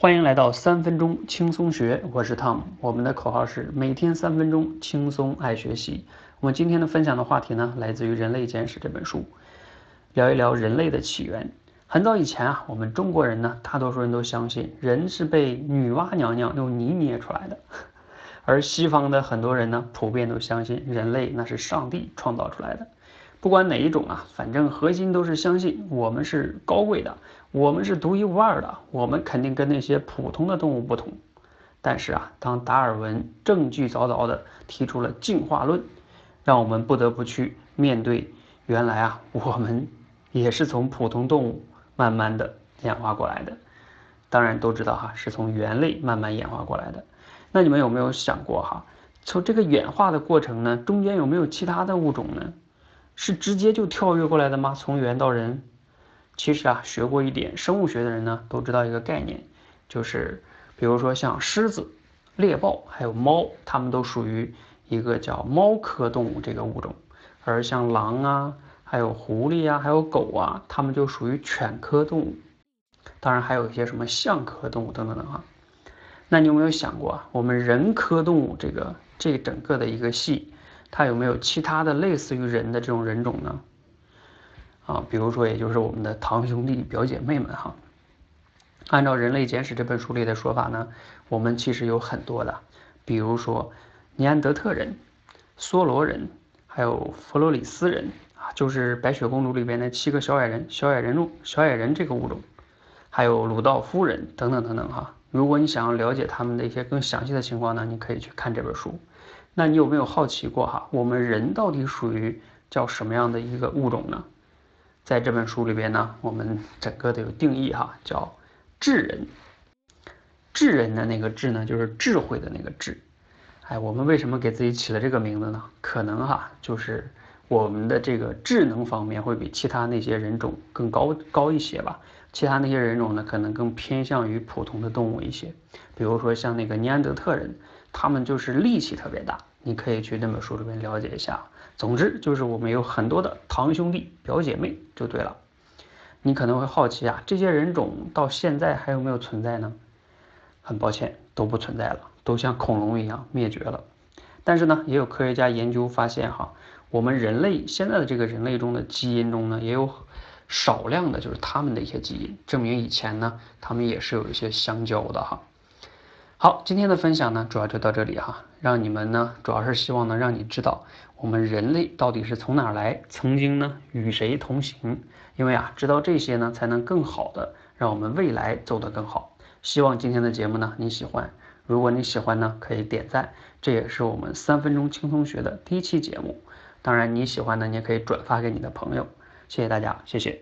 欢迎来到三分钟轻松学，我是 Tom。我们的口号是每天三分钟轻松爱学习。我们今天的分享的话题呢，来自于《人类简史》这本书，聊一聊人类的起源。很早以前啊，我们中国人呢，大多数人都相信人是被女娲娘娘用泥捏出来的，而西方的很多人呢，普遍都相信人类那是上帝创造出来的。不管哪一种啊，反正核心都是相信我们是高贵的，我们是独一无二的，我们肯定跟那些普通的动物不同。但是啊，当达尔文证据凿凿的提出了进化论，让我们不得不去面对，原来啊，我们也是从普通动物慢慢的演化过来的。当然都知道哈，是从猿类慢慢演化过来的。那你们有没有想过哈，从这个演化的过程呢，中间有没有其他的物种呢？是直接就跳跃过来的吗？从猿到人？其实啊，学过一点生物学的人呢，都知道一个概念，就是比如说像狮子、猎豹还有猫，它们都属于一个叫猫科动物这个物种，而像狼啊、还有狐狸啊、还有狗啊，它们就属于犬科动物。当然还有一些什么象科动物等等等哈。那你有没有想过啊，我们人科动物这个这整个的一个系？它有没有其他的类似于人的这种人种呢？啊，比如说，也就是我们的堂兄弟、表姐妹们哈。按照《人类简史》这本书里的说法呢，我们其实有很多的，比如说尼安德特人、梭罗人，还有弗罗里斯人啊，就是白雪公主里边的七个小矮人、小矮人种、小矮人这个物种，还有鲁道夫人等等等等哈。如果你想要了解他们的一些更详细的情况呢，你可以去看这本书。那你有没有好奇过哈？我们人到底属于叫什么样的一个物种呢？在这本书里边呢，我们整个的有定义哈，叫智人。智人的那个智呢，就是智慧的那个智。哎，我们为什么给自己起了这个名字呢？可能哈，就是我们的这个智能方面会比其他那些人种更高高一些吧。其他那些人种呢，可能更偏向于普通的动物一些。比如说像那个尼安德特人。他们就是力气特别大，你可以去那本书里面了解一下。总之就是我们有很多的堂兄弟、表姐妹就对了。你可能会好奇啊，这些人种到现在还有没有存在呢？很抱歉，都不存在了，都像恐龙一样灭绝了。但是呢，也有科学家研究发现哈，我们人类现在的这个人类中的基因中呢，也有少量的就是他们的一些基因，证明以前呢，他们也是有一些相交的哈。好，今天的分享呢，主要就到这里哈。让你们呢，主要是希望呢，让你知道我们人类到底是从哪儿来，曾经呢与谁同行。因为啊，知道这些呢，才能更好的让我们未来走得更好。希望今天的节目呢你喜欢，如果你喜欢呢，可以点赞。这也是我们三分钟轻松学的第一期节目。当然你喜欢呢，你也可以转发给你的朋友。谢谢大家，谢谢。